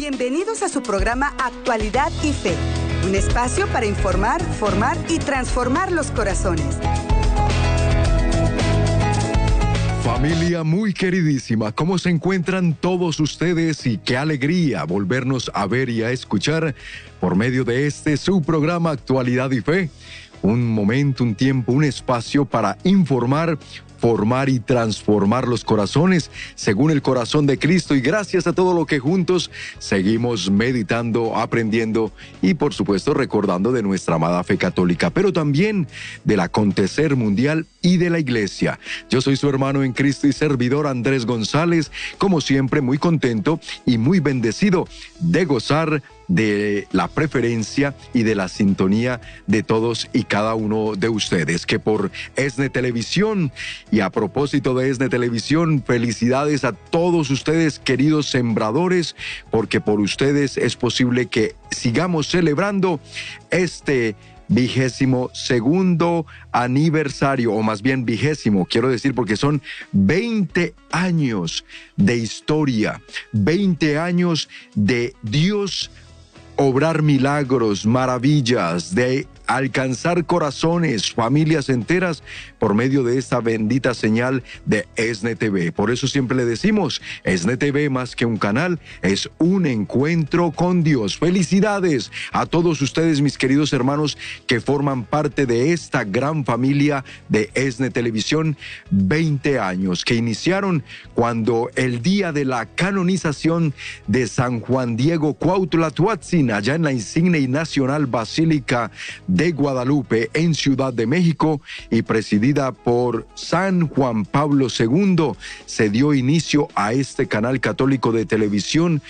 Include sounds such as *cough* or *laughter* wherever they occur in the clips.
Bienvenidos a su programa Actualidad y Fe, un espacio para informar, formar y transformar los corazones. Familia muy queridísima, ¿cómo se encuentran todos ustedes y qué alegría volvernos a ver y a escuchar por medio de este su programa Actualidad y Fe? Un momento, un tiempo, un espacio para informar, formar y transformar los corazones según el corazón de Cristo y gracias a todo lo que juntos seguimos meditando, aprendiendo y por supuesto recordando de nuestra amada fe católica, pero también del acontecer mundial y de la iglesia. Yo soy su hermano en Cristo y servidor Andrés González, como siempre muy contento y muy bendecido de gozar de la preferencia y de la sintonía de todos y cada uno de ustedes, que por ESNE Televisión y a propósito de ESNE Televisión, felicidades a todos ustedes, queridos sembradores, porque por ustedes es posible que sigamos celebrando este vigésimo segundo aniversario, o más bien vigésimo, quiero decir, porque son 20 años de historia, 20 años de Dios obrar milagros, maravillas, de alcanzar corazones, familias enteras por medio de esta bendita señal de ESNE. Por eso siempre le decimos, ESNE más que un canal, es un encuentro con Dios. Felicidades a todos ustedes, mis queridos hermanos, que forman parte de esta gran familia de ESNE Televisión, 20 años, que iniciaron cuando el día de la canonización de San Juan Diego Cuautla Tuatzin, allá en la insigne y nacional Basílica de Guadalupe en Ciudad de México y presidida por San Juan Pablo II, se dio inicio a este canal católico de televisión.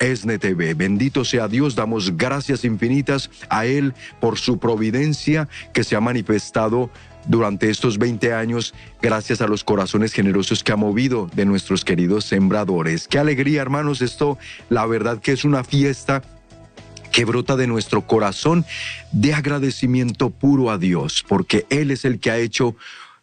ESNE TV. Bendito sea Dios, damos gracias infinitas a Él por su providencia que se ha manifestado durante estos 20 años, gracias a los corazones generosos que ha movido de nuestros queridos sembradores. Qué alegría, hermanos, esto, la verdad que es una fiesta que brota de nuestro corazón de agradecimiento puro a Dios, porque Él es el que ha hecho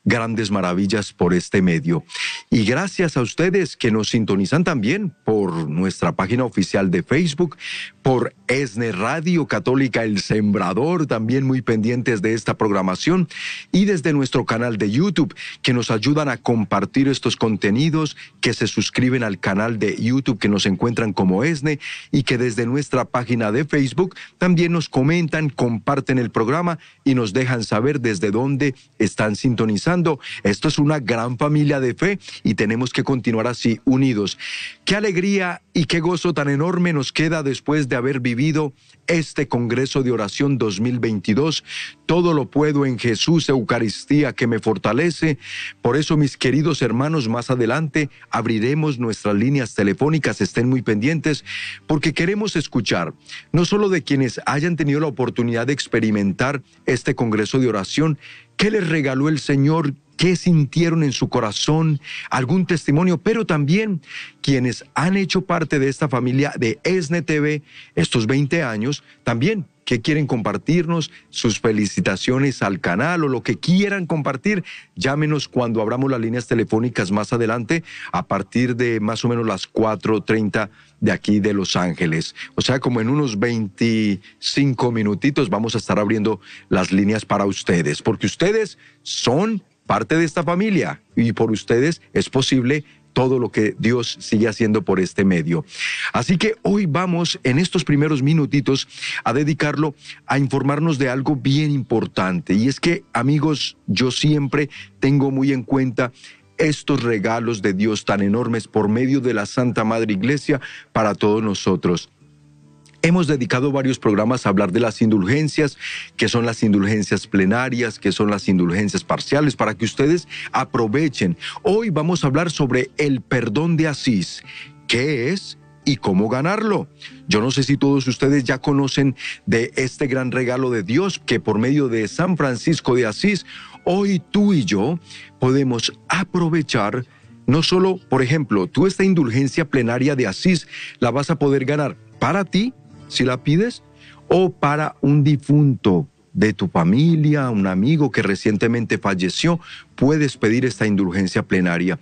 grandes maravillas por este medio. Y gracias a ustedes que nos sintonizan también por nuestra página oficial de Facebook, por ESNE Radio Católica El Sembrador, también muy pendientes de esta programación, y desde nuestro canal de YouTube, que nos ayudan a compartir estos contenidos, que se suscriben al canal de YouTube que nos encuentran como ESNE, y que desde nuestra página de Facebook también nos comentan, comparten el programa y nos dejan saber desde dónde están sintonizando. Esto es una gran familia de fe y tenemos que continuar así, unidos. Qué alegría y qué gozo tan enorme nos queda después de haber vivido este Congreso de Oración 2022. Todo lo puedo en Jesús, Eucaristía, que me fortalece. Por eso, mis queridos hermanos, más adelante abriremos nuestras líneas telefónicas, estén muy pendientes, porque queremos escuchar no solo de quienes hayan tenido la oportunidad de experimentar este Congreso de Oración, qué les regaló el Señor, qué sintieron en su corazón, algún testimonio, pero también quienes han hecho parte de esta familia de ESNE TV estos 20 años, también que quieren compartirnos, sus felicitaciones al canal o lo que quieran compartir, llámenos cuando abramos las líneas telefónicas más adelante a partir de más o menos las 4.30 de aquí de Los Ángeles. O sea, como en unos 25 minutitos vamos a estar abriendo las líneas para ustedes, porque ustedes son parte de esta familia y por ustedes es posible todo lo que Dios sigue haciendo por este medio. Así que hoy vamos en estos primeros minutitos a dedicarlo a informarnos de algo bien importante. Y es que, amigos, yo siempre tengo muy en cuenta estos regalos de Dios tan enormes por medio de la Santa Madre Iglesia para todos nosotros. Hemos dedicado varios programas a hablar de las indulgencias, que son las indulgencias plenarias, que son las indulgencias parciales, para que ustedes aprovechen. Hoy vamos a hablar sobre el perdón de Asís. ¿Qué es? y cómo ganarlo. Yo no sé si todos ustedes ya conocen de este gran regalo de Dios que por medio de San Francisco de Asís, hoy tú y yo podemos aprovechar no solo, por ejemplo, tú esta indulgencia plenaria de Asís la vas a poder ganar para ti si la pides, o para un difunto de tu familia, un amigo que recientemente falleció, puedes pedir esta indulgencia plenaria.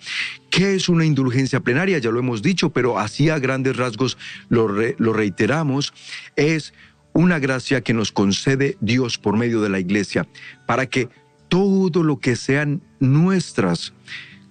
¿Qué es una indulgencia plenaria? Ya lo hemos dicho, pero así a grandes rasgos lo, lo reiteramos. Es una gracia que nos concede Dios por medio de la iglesia para que todo lo que sean nuestras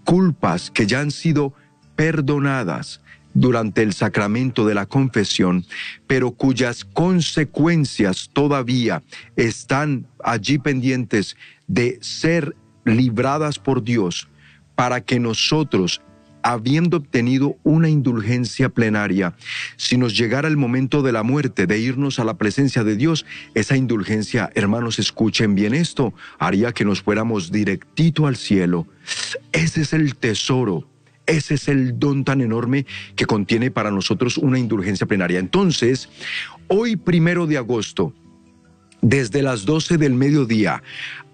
culpas que ya han sido perdonadas, durante el sacramento de la confesión, pero cuyas consecuencias todavía están allí pendientes de ser libradas por Dios para que nosotros, habiendo obtenido una indulgencia plenaria, si nos llegara el momento de la muerte, de irnos a la presencia de Dios, esa indulgencia, hermanos, escuchen bien esto, haría que nos fuéramos directito al cielo. Ese es el tesoro ese es el don tan enorme que contiene para nosotros una indulgencia plenaria. Entonces, hoy primero de agosto, desde las 12 del mediodía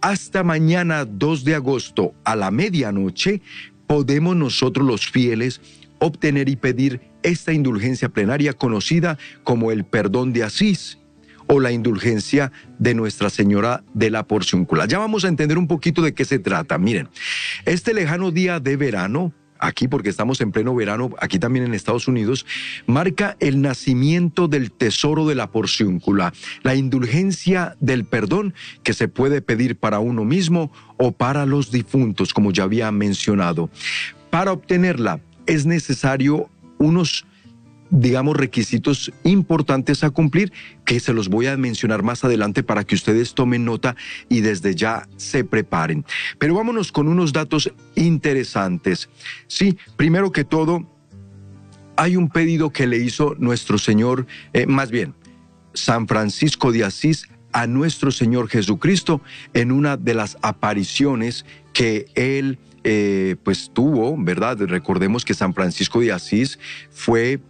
hasta mañana 2 de agosto a la medianoche, podemos nosotros los fieles obtener y pedir esta indulgencia plenaria conocida como el perdón de Asís o la indulgencia de Nuestra Señora de la Porciúncula. Ya vamos a entender un poquito de qué se trata. Miren, este lejano día de verano, aquí porque estamos en pleno verano, aquí también en Estados Unidos, marca el nacimiento del tesoro de la porciúncula, la indulgencia del perdón que se puede pedir para uno mismo o para los difuntos, como ya había mencionado. Para obtenerla es necesario unos digamos, requisitos importantes a cumplir que se los voy a mencionar más adelante para que ustedes tomen nota y desde ya se preparen. Pero vámonos con unos datos interesantes. Sí, primero que todo, hay un pedido que le hizo nuestro Señor, eh, más bien, San Francisco de Asís a nuestro Señor Jesucristo en una de las apariciones que él eh, pues tuvo, ¿verdad? Recordemos que San Francisco de Asís fue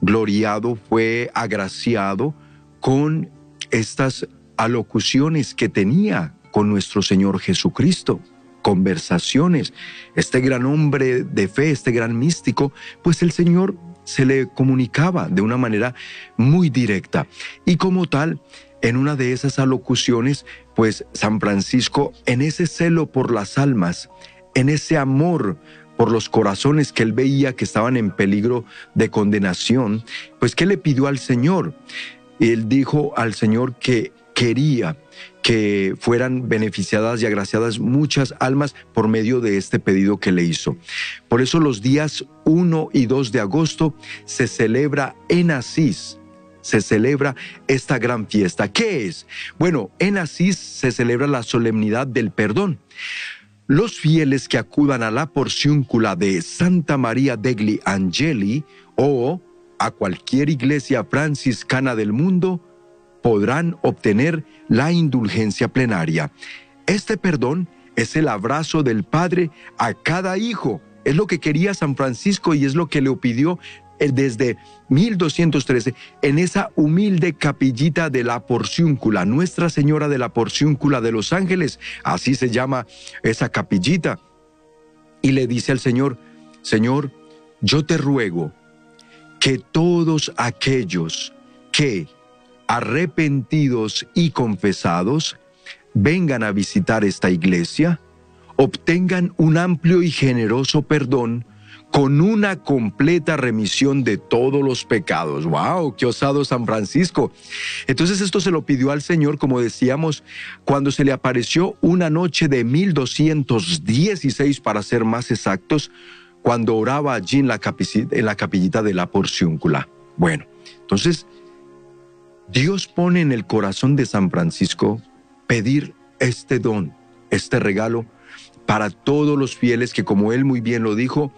gloriado, fue agraciado con estas alocuciones que tenía con nuestro Señor Jesucristo, conversaciones. Este gran hombre de fe, este gran místico, pues el Señor se le comunicaba de una manera muy directa. Y como tal, en una de esas alocuciones, pues San Francisco, en ese celo por las almas, en ese amor por los corazones que él veía que estaban en peligro de condenación, pues ¿qué le pidió al Señor? Él dijo al Señor que quería que fueran beneficiadas y agraciadas muchas almas por medio de este pedido que le hizo. Por eso los días 1 y 2 de agosto se celebra en Asís, se celebra esta gran fiesta. ¿Qué es? Bueno, en Asís se celebra la solemnidad del perdón. Los fieles que acudan a la porciúncula de Santa María degli Angeli o a cualquier iglesia franciscana del mundo podrán obtener la indulgencia plenaria. Este perdón es el abrazo del Padre a cada hijo. Es lo que quería San Francisco y es lo que le pidió desde 1213 en esa humilde capillita de la Porciúncula, Nuestra Señora de la Porciúncula de los Ángeles, así se llama esa capillita. Y le dice al Señor, Señor, yo te ruego que todos aquellos que arrepentidos y confesados vengan a visitar esta iglesia, obtengan un amplio y generoso perdón con una completa remisión de todos los pecados. ¡Wow! ¡Qué osado San Francisco! Entonces esto se lo pidió al Señor, como decíamos, cuando se le apareció una noche de 1216, para ser más exactos, cuando oraba allí en la, en la capillita de la porciúncula. Bueno, entonces Dios pone en el corazón de San Francisco pedir este don, este regalo, para todos los fieles que, como él muy bien lo dijo,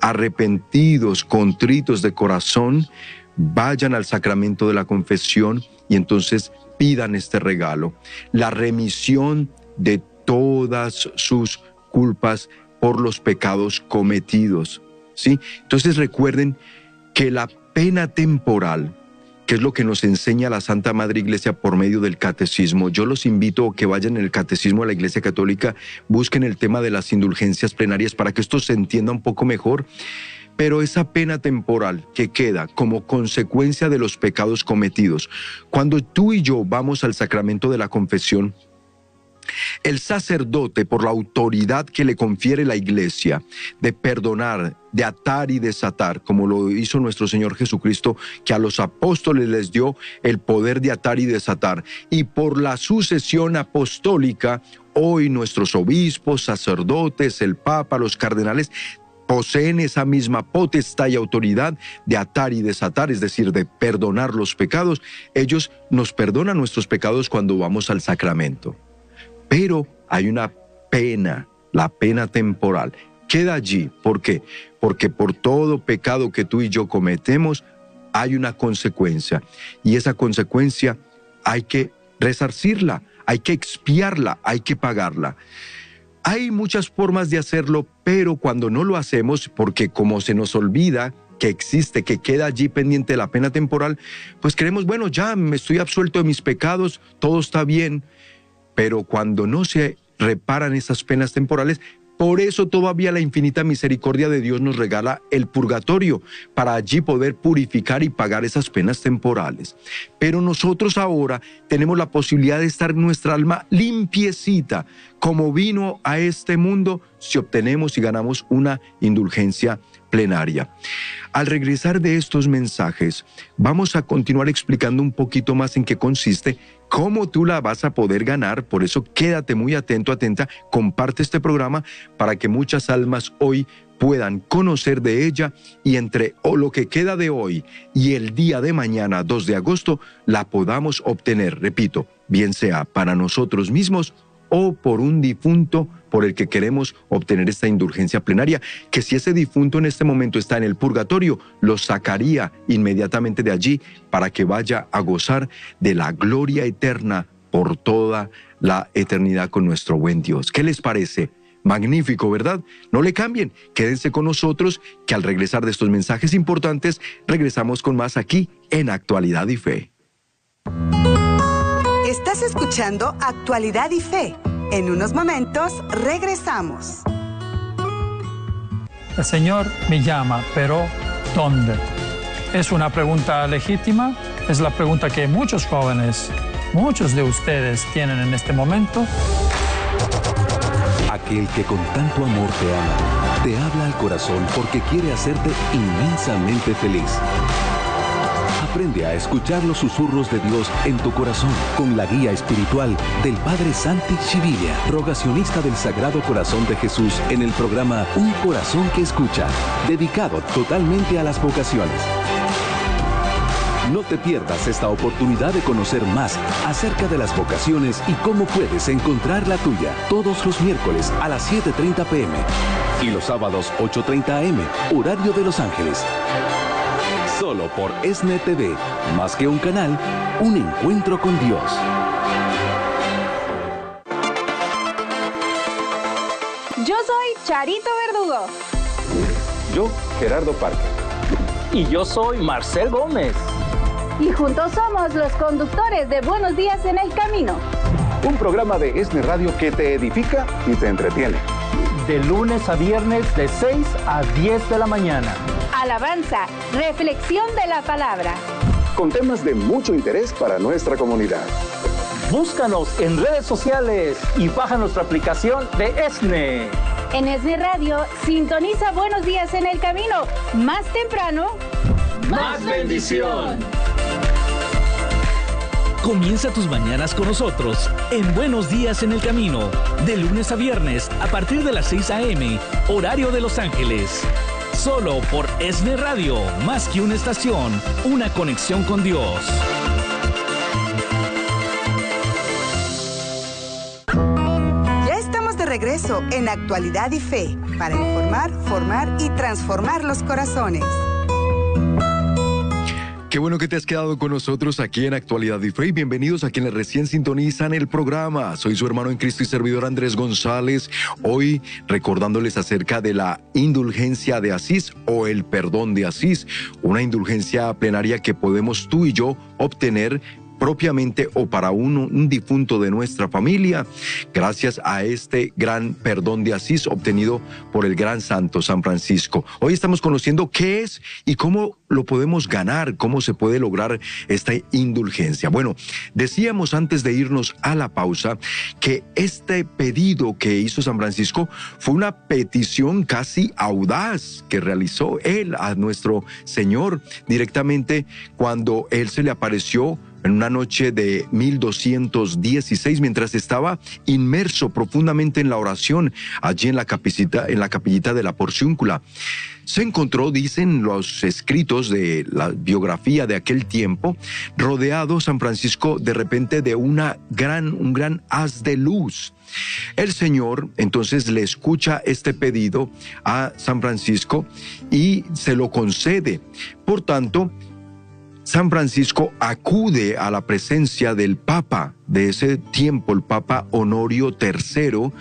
arrepentidos, contritos de corazón, vayan al sacramento de la confesión y entonces pidan este regalo, la remisión de todas sus culpas por los pecados cometidos. ¿sí? Entonces recuerden que la pena temporal que es lo que nos enseña la Santa Madre Iglesia por medio del catecismo. Yo los invito a que vayan en el catecismo a la Iglesia Católica, busquen el tema de las indulgencias plenarias para que esto se entienda un poco mejor. Pero esa pena temporal que queda como consecuencia de los pecados cometidos, cuando tú y yo vamos al sacramento de la confesión, el sacerdote, por la autoridad que le confiere la iglesia de perdonar, de atar y desatar, como lo hizo nuestro Señor Jesucristo, que a los apóstoles les dio el poder de atar y desatar, y por la sucesión apostólica, hoy nuestros obispos, sacerdotes, el Papa, los cardenales, poseen esa misma potestad y autoridad de atar y desatar, es decir, de perdonar los pecados. Ellos nos perdonan nuestros pecados cuando vamos al sacramento. Pero hay una pena, la pena temporal. Queda allí. ¿Por qué? Porque por todo pecado que tú y yo cometemos, hay una consecuencia. Y esa consecuencia hay que resarcirla, hay que expiarla, hay que pagarla. Hay muchas formas de hacerlo, pero cuando no lo hacemos, porque como se nos olvida que existe, que queda allí pendiente la pena temporal, pues creemos, bueno, ya me estoy absuelto de mis pecados, todo está bien. Pero cuando no se reparan esas penas temporales, por eso todavía la infinita misericordia de Dios nos regala el purgatorio, para allí poder purificar y pagar esas penas temporales. Pero nosotros ahora tenemos la posibilidad de estar nuestra alma limpiecita, como vino a este mundo, si obtenemos y ganamos una indulgencia plenaria. Al regresar de estos mensajes, vamos a continuar explicando un poquito más en qué consiste, cómo tú la vas a poder ganar. Por eso quédate muy atento, atenta, comparte este programa para que muchas almas hoy puedan conocer de ella y entre o lo que queda de hoy y el día de mañana, 2 de agosto, la podamos obtener, repito, bien sea para nosotros mismos o por un difunto por el que queremos obtener esta indulgencia plenaria, que si ese difunto en este momento está en el purgatorio, lo sacaría inmediatamente de allí para que vaya a gozar de la gloria eterna por toda la eternidad con nuestro buen Dios. ¿Qué les parece? Magnífico, ¿verdad? No le cambien, quédense con nosotros, que al regresar de estos mensajes importantes, regresamos con más aquí en Actualidad y Fe. Estás escuchando Actualidad y Fe. En unos momentos regresamos. El Señor me llama, pero ¿dónde? Es una pregunta legítima, es la pregunta que muchos jóvenes, muchos de ustedes tienen en este momento. Aquel que con tanto amor te ama, te habla al corazón porque quiere hacerte inmensamente feliz. Aprende a escuchar los susurros de Dios en tu corazón con la guía espiritual del Padre Santi Chivilla, rogacionista del Sagrado Corazón de Jesús en el programa Un Corazón que Escucha, dedicado totalmente a las vocaciones. No te pierdas esta oportunidad de conocer más acerca de las vocaciones y cómo puedes encontrar la tuya todos los miércoles a las 7.30 pm y los sábados 8.30 am, horario de Los Ángeles solo por ESNE TV. Más que un canal, un encuentro con Dios. Yo soy Charito Verdugo. Yo, Gerardo Parque. Y yo soy Marcel Gómez. Y juntos somos los conductores de Buenos Días en el Camino. Un programa de ESNE Radio que te edifica y te entretiene. De lunes a viernes de 6 a 10 de la mañana alabanza, reflexión de la palabra. Con temas de mucho interés para nuestra comunidad. Búscanos en redes sociales y baja nuestra aplicación de ESNE. En ESNE Radio, sintoniza Buenos Días en el Camino. Más temprano, más bendición. Comienza tus mañanas con nosotros en Buenos Días en el Camino, de lunes a viernes a partir de las 6 a.m., horario de Los Ángeles. Solo por ESNE Radio, más que una estación, una conexión con Dios. Ya estamos de regreso en Actualidad y Fe para informar, formar y transformar los corazones. Qué bueno que te has quedado con nosotros aquí en Actualidad y Fe. Bienvenidos a quienes recién sintonizan el programa. Soy su hermano en Cristo y servidor Andrés González. Hoy recordándoles acerca de la indulgencia de Asís o el perdón de Asís. Una indulgencia plenaria que podemos tú y yo obtener propiamente o para uno, un difunto de nuestra familia, gracias a este gran perdón de Asís obtenido por el gran santo San Francisco. Hoy estamos conociendo qué es y cómo lo podemos ganar, cómo se puede lograr esta indulgencia. Bueno, decíamos antes de irnos a la pausa que este pedido que hizo San Francisco fue una petición casi audaz que realizó él a nuestro Señor directamente cuando él se le apareció en una noche de 1216, mientras estaba inmerso profundamente en la oración allí en la capillita, en la capillita de la porciúncula. Se encontró, dicen los escritos de la biografía de aquel tiempo, rodeado San Francisco de repente de una gran, un gran haz de luz. El Señor entonces le escucha este pedido a San Francisco y se lo concede. Por tanto, San Francisco acude a la presencia del Papa de ese tiempo, el Papa Honorio III,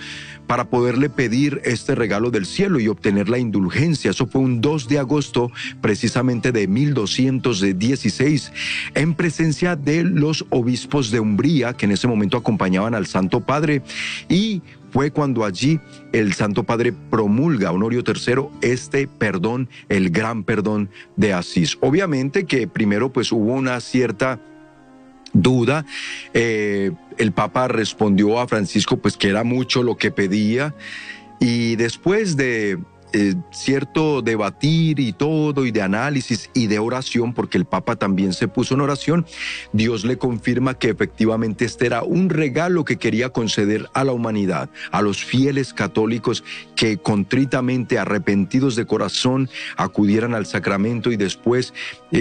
para poderle pedir este regalo del cielo y obtener la indulgencia. Eso fue un 2 de agosto precisamente de 1216, en presencia de los obispos de Umbría, que en ese momento acompañaban al Santo Padre, y fue cuando allí el Santo Padre promulga, Honorio III, este perdón, el gran perdón de Asís. Obviamente que primero pues hubo una cierta duda. Eh, el Papa respondió a Francisco pues que era mucho lo que pedía y después de eh, cierto debatir y todo, y de análisis y de oración, porque el Papa también se puso en oración, Dios le confirma que efectivamente este era un regalo que quería conceder a la humanidad, a los fieles católicos que contritamente, arrepentidos de corazón, acudieran al sacramento y después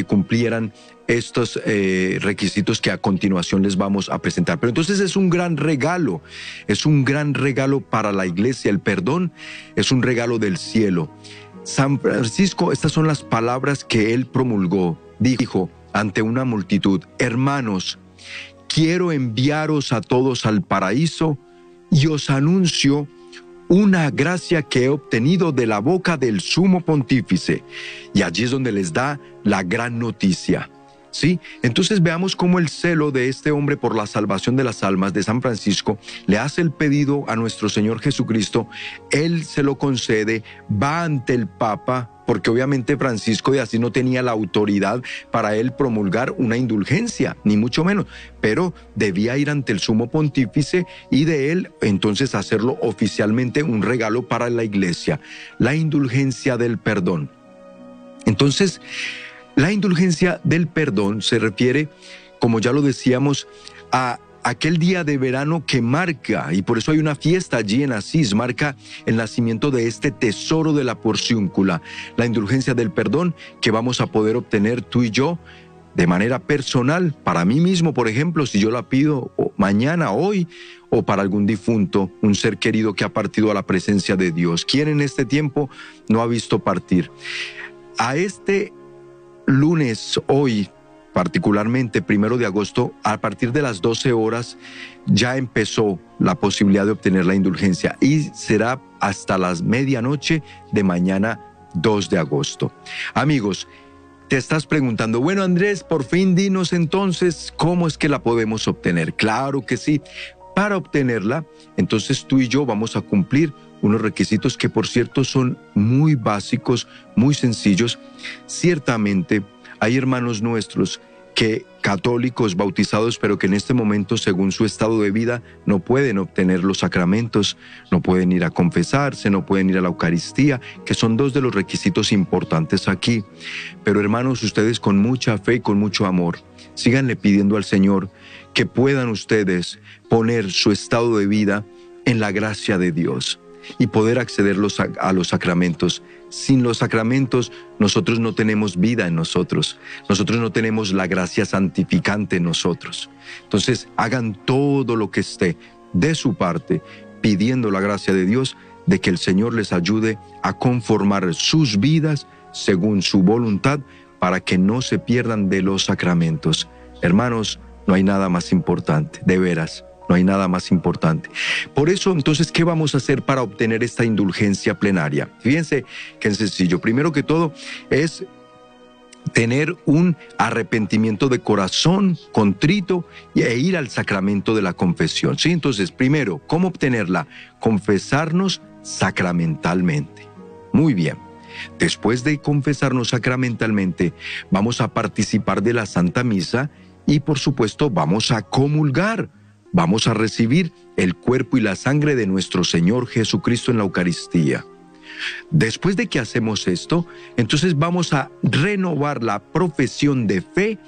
cumplieran estos eh, requisitos que a continuación les vamos a presentar. Pero entonces es un gran regalo, es un gran regalo para la iglesia. El perdón es un regalo del cielo. San Francisco, estas son las palabras que él promulgó. Dijo ante una multitud, hermanos, quiero enviaros a todos al paraíso y os anuncio una gracia que he obtenido de la boca del sumo pontífice. Y allí es donde les da la gran noticia. ¿Sí? Entonces veamos cómo el celo de este hombre por la salvación de las almas de San Francisco le hace el pedido a nuestro Señor Jesucristo, Él se lo concede, va ante el Papa, porque obviamente Francisco de Asís no tenía la autoridad para él promulgar una indulgencia, ni mucho menos, pero debía ir ante el sumo pontífice y de él entonces hacerlo oficialmente un regalo para la iglesia, la indulgencia del perdón. Entonces, la indulgencia del perdón se refiere, como ya lo decíamos, a aquel día de verano que marca, y por eso hay una fiesta allí en Asís, marca el nacimiento de este tesoro de la porciúncula, la indulgencia del perdón que vamos a poder obtener tú y yo de manera personal, para mí mismo, por ejemplo, si yo la pido mañana, hoy, o para algún difunto, un ser querido que ha partido a la presencia de Dios. ¿Quién en este tiempo no ha visto partir? A este lunes, hoy, particularmente primero de agosto, a partir de las 12 horas ya empezó la posibilidad de obtener la indulgencia y será hasta las medianoche de mañana 2 de agosto. Amigos, te estás preguntando, bueno Andrés, por fin dinos entonces cómo es que la podemos obtener. Claro que sí. Para obtenerla, entonces tú y yo vamos a cumplir unos requisitos que por cierto son muy básicos, muy sencillos. Ciertamente hay hermanos nuestros que católicos bautizados, pero que en este momento, según su estado de vida, no pueden obtener los sacramentos, no pueden ir a confesarse, no pueden ir a la Eucaristía, que son dos de los requisitos importantes aquí. Pero hermanos, ustedes con mucha fe y con mucho amor, síganle pidiendo al Señor que puedan ustedes poner su estado de vida en la gracia de Dios y poder acceder a los sacramentos. Sin los sacramentos nosotros no tenemos vida en nosotros, nosotros no tenemos la gracia santificante en nosotros. Entonces hagan todo lo que esté de su parte pidiendo la gracia de Dios de que el Señor les ayude a conformar sus vidas según su voluntad para que no se pierdan de los sacramentos. Hermanos, no hay nada más importante, de veras. No hay nada más importante. Por eso, entonces, ¿qué vamos a hacer para obtener esta indulgencia plenaria? Fíjense qué sencillo. Primero que todo es tener un arrepentimiento de corazón contrito e ir al sacramento de la confesión. ¿sí? Entonces, primero, ¿cómo obtenerla? Confesarnos sacramentalmente. Muy bien. Después de confesarnos sacramentalmente, vamos a participar de la Santa Misa y por supuesto vamos a comulgar. Vamos a recibir el cuerpo y la sangre de nuestro Señor Jesucristo en la Eucaristía. Después de que hacemos esto, entonces vamos a renovar la profesión de fe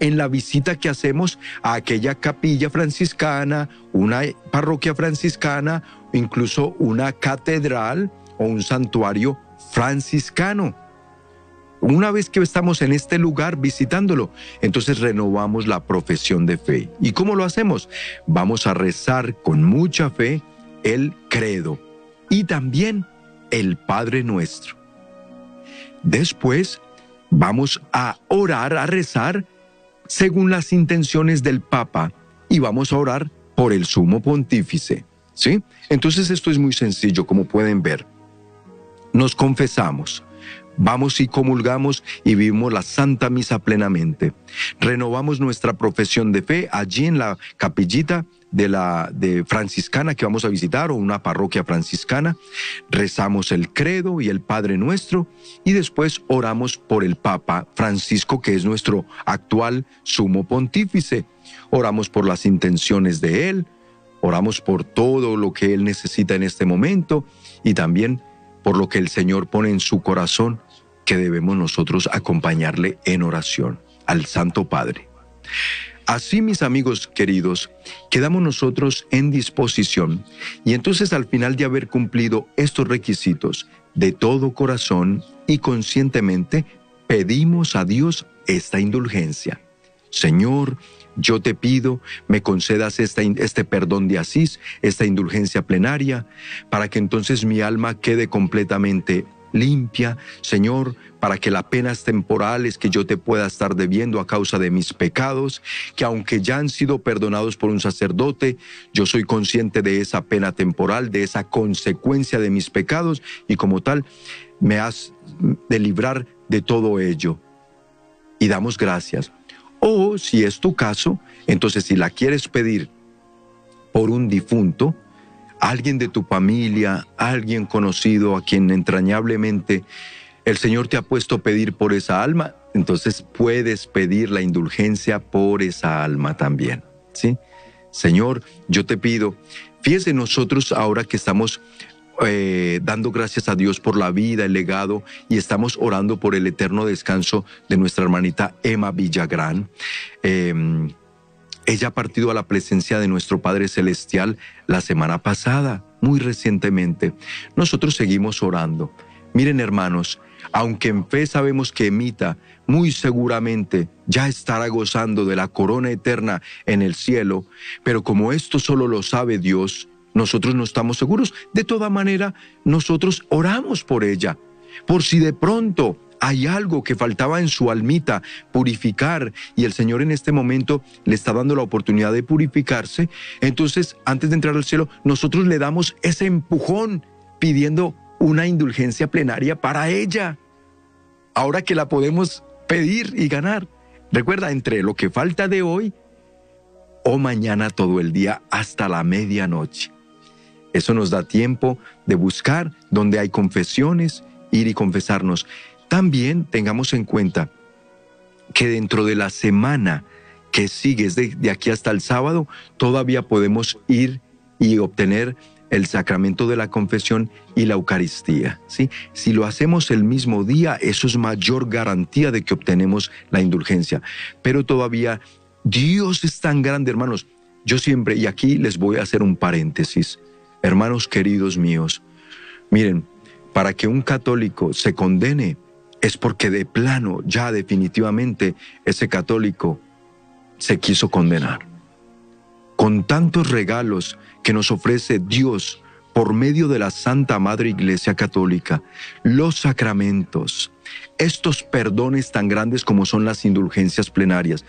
en la visita que hacemos a aquella capilla franciscana, una parroquia franciscana, incluso una catedral o un santuario franciscano. Una vez que estamos en este lugar visitándolo, entonces renovamos la profesión de fe. ¿Y cómo lo hacemos? Vamos a rezar con mucha fe el credo y también el Padre nuestro. Después vamos a orar, a rezar según las intenciones del Papa y vamos a orar por el sumo pontífice. ¿Sí? Entonces esto es muy sencillo, como pueden ver. Nos confesamos, vamos y comulgamos y vivimos la Santa Misa plenamente. Renovamos nuestra profesión de fe allí en la capillita de la de franciscana que vamos a visitar o una parroquia franciscana, rezamos el credo y el Padre Nuestro y después oramos por el Papa Francisco que es nuestro actual sumo pontífice. Oramos por las intenciones de él, oramos por todo lo que él necesita en este momento y también por lo que el Señor pone en su corazón que debemos nosotros acompañarle en oración al Santo Padre. Así, mis amigos queridos, quedamos nosotros en disposición y entonces al final de haber cumplido estos requisitos de todo corazón y conscientemente, pedimos a Dios esta indulgencia. Señor, yo te pido, me concedas este perdón de Asís, esta indulgencia plenaria, para que entonces mi alma quede completamente limpia, Señor, para que las penas temporales que yo te pueda estar debiendo a causa de mis pecados, que aunque ya han sido perdonados por un sacerdote, yo soy consciente de esa pena temporal, de esa consecuencia de mis pecados, y como tal, me has de librar de todo ello. Y damos gracias. O si es tu caso, entonces si la quieres pedir por un difunto, alguien de tu familia, alguien conocido a quien entrañablemente el Señor te ha puesto a pedir por esa alma, entonces puedes pedir la indulgencia por esa alma también, ¿sí? Señor, yo te pido, fíjese nosotros ahora que estamos eh, dando gracias a Dios por la vida, el legado, y estamos orando por el eterno descanso de nuestra hermanita Emma Villagrán. Em, ella ha partido a la presencia de nuestro Padre Celestial la semana pasada, muy recientemente. Nosotros seguimos orando. Miren hermanos, aunque en fe sabemos que Emita muy seguramente ya estará gozando de la corona eterna en el cielo, pero como esto solo lo sabe Dios, nosotros no estamos seguros. De toda manera, nosotros oramos por ella, por si de pronto hay algo que faltaba en su almita, purificar, y el Señor en este momento le está dando la oportunidad de purificarse, entonces antes de entrar al cielo, nosotros le damos ese empujón pidiendo una indulgencia plenaria para ella, ahora que la podemos pedir y ganar. Recuerda, entre lo que falta de hoy o mañana todo el día hasta la medianoche. Eso nos da tiempo de buscar donde hay confesiones, ir y confesarnos. También tengamos en cuenta que dentro de la semana que sigue, de, aquí hasta el sábado, todavía podemos ir y obtener el sacramento de la confesión y la Eucaristía. ¿sí? Si lo hacemos el mismo día, eso es mayor garantía de que obtenemos la indulgencia. Pero todavía Dios es tan grande, hermanos. Yo siempre, y aquí les voy a hacer un paréntesis, hermanos queridos míos, miren, para que un católico se condene, es porque de plano, ya definitivamente, ese católico se quiso condenar. Con tantos regalos que nos ofrece Dios por medio de la Santa Madre Iglesia Católica, los sacramentos, estos perdones tan grandes como son las indulgencias plenarias,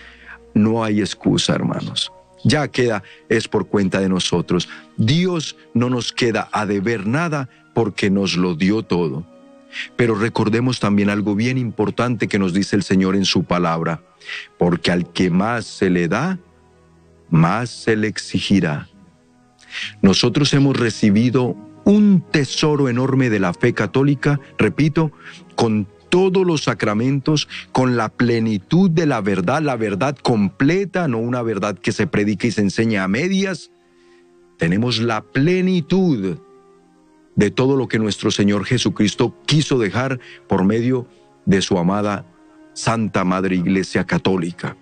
no hay excusa, hermanos. Ya queda, es por cuenta de nosotros. Dios no nos queda a deber nada porque nos lo dio todo. Pero recordemos también algo bien importante que nos dice el Señor en su palabra, porque al que más se le da, más se le exigirá. Nosotros hemos recibido un tesoro enorme de la fe católica, repito, con todos los sacramentos, con la plenitud de la verdad, la verdad completa, no una verdad que se predica y se enseña a medias. Tenemos la plenitud de todo lo que nuestro Señor Jesucristo quiso dejar por medio de su amada Santa Madre Iglesia Católica.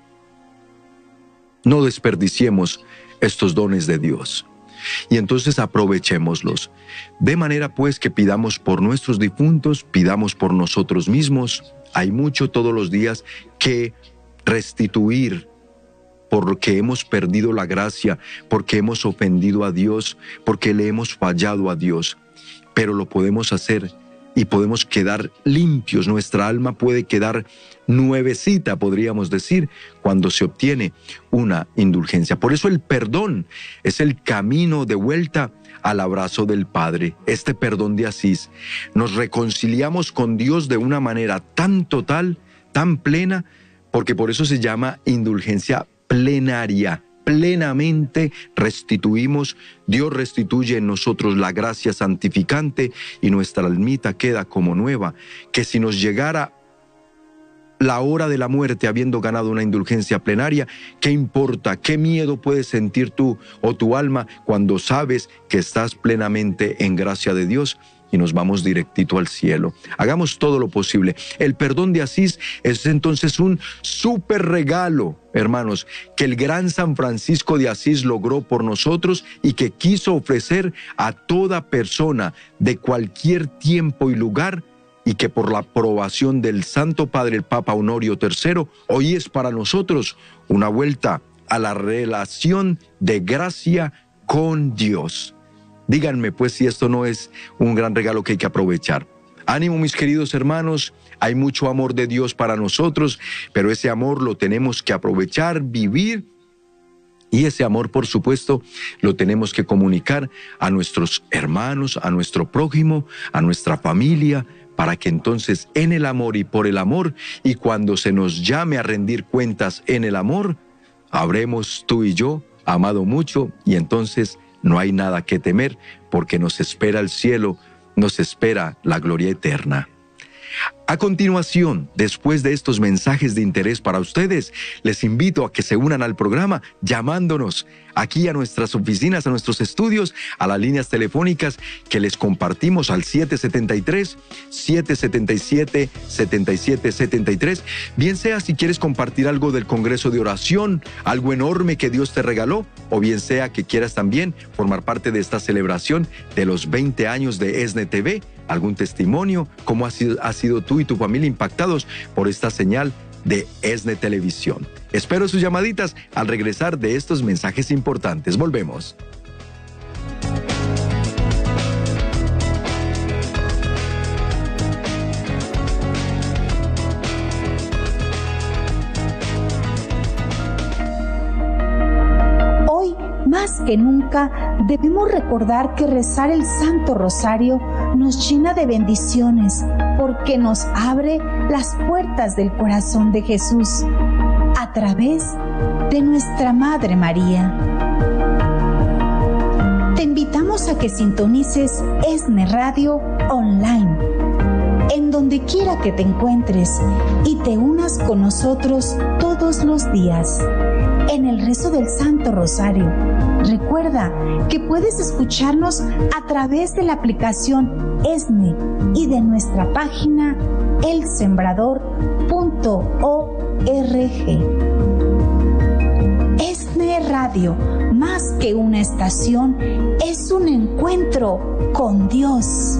No desperdiciemos estos dones de Dios. Y entonces aprovechémoslos. De manera pues que pidamos por nuestros difuntos, pidamos por nosotros mismos. Hay mucho todos los días que restituir porque hemos perdido la gracia, porque hemos ofendido a Dios, porque le hemos fallado a Dios. Pero lo podemos hacer y podemos quedar limpios. Nuestra alma puede quedar nuevecita, podríamos decir, cuando se obtiene una indulgencia. Por eso el perdón es el camino de vuelta al abrazo del Padre, este perdón de Asís. Nos reconciliamos con Dios de una manera tan total, tan plena, porque por eso se llama indulgencia plenaria plenamente restituimos, Dios restituye en nosotros la gracia santificante y nuestra almita queda como nueva, que si nos llegara la hora de la muerte habiendo ganado una indulgencia plenaria, ¿qué importa? ¿Qué miedo puedes sentir tú o tu alma cuando sabes que estás plenamente en gracia de Dios? Y nos vamos directito al cielo. Hagamos todo lo posible. El perdón de Asís es entonces un súper regalo, hermanos, que el gran San Francisco de Asís logró por nosotros y que quiso ofrecer a toda persona de cualquier tiempo y lugar y que por la aprobación del Santo Padre el Papa Honorio III, hoy es para nosotros una vuelta a la relación de gracia con Dios. Díganme pues si esto no es un gran regalo que hay que aprovechar. Ánimo mis queridos hermanos, hay mucho amor de Dios para nosotros, pero ese amor lo tenemos que aprovechar, vivir y ese amor, por supuesto, lo tenemos que comunicar a nuestros hermanos, a nuestro prójimo, a nuestra familia, para que entonces en el amor y por el amor, y cuando se nos llame a rendir cuentas en el amor, habremos tú y yo amado mucho y entonces no hay nada que temer porque nos espera el cielo, nos espera la gloria eterna. A continuación, después de estos mensajes de interés para ustedes, les invito a que se unan al programa llamándonos aquí a nuestras oficinas, a nuestros estudios, a las líneas telefónicas que les compartimos al 773-777-7773. Bien sea si quieres compartir algo del Congreso de Oración, algo enorme que Dios te regaló, o bien sea que quieras también formar parte de esta celebración de los 20 años de ESNE TV, algún testimonio, cómo ha sido, sido tú y tu familia impactados por esta señal de ESNE Televisión. Espero sus llamaditas al regresar de estos mensajes importantes. Volvemos. Que nunca debemos recordar que rezar el Santo Rosario nos llena de bendiciones porque nos abre las puertas del corazón de Jesús a través de nuestra Madre María. Te invitamos a que sintonices ESNE Radio online, en donde quiera que te encuentres y te unas con nosotros todos los días en el rezo del Santo Rosario. Recuerda que puedes escucharnos a través de la aplicación ESNE y de nuestra página elsembrador.org. ESNE Radio, más que una estación, es un encuentro con Dios.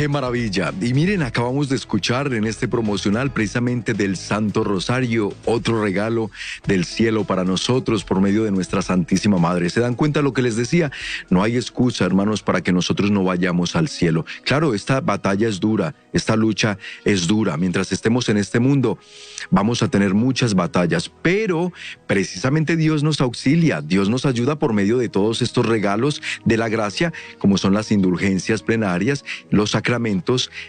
Qué maravilla. Y miren, acabamos de escuchar en este promocional precisamente del Santo Rosario, otro regalo del cielo para nosotros por medio de nuestra Santísima Madre. ¿Se dan cuenta lo que les decía? No hay excusa, hermanos, para que nosotros no vayamos al cielo. Claro, esta batalla es dura, esta lucha es dura. Mientras estemos en este mundo, vamos a tener muchas batallas, pero precisamente Dios nos auxilia, Dios nos ayuda por medio de todos estos regalos de la gracia, como son las indulgencias plenarias, los sacramentos,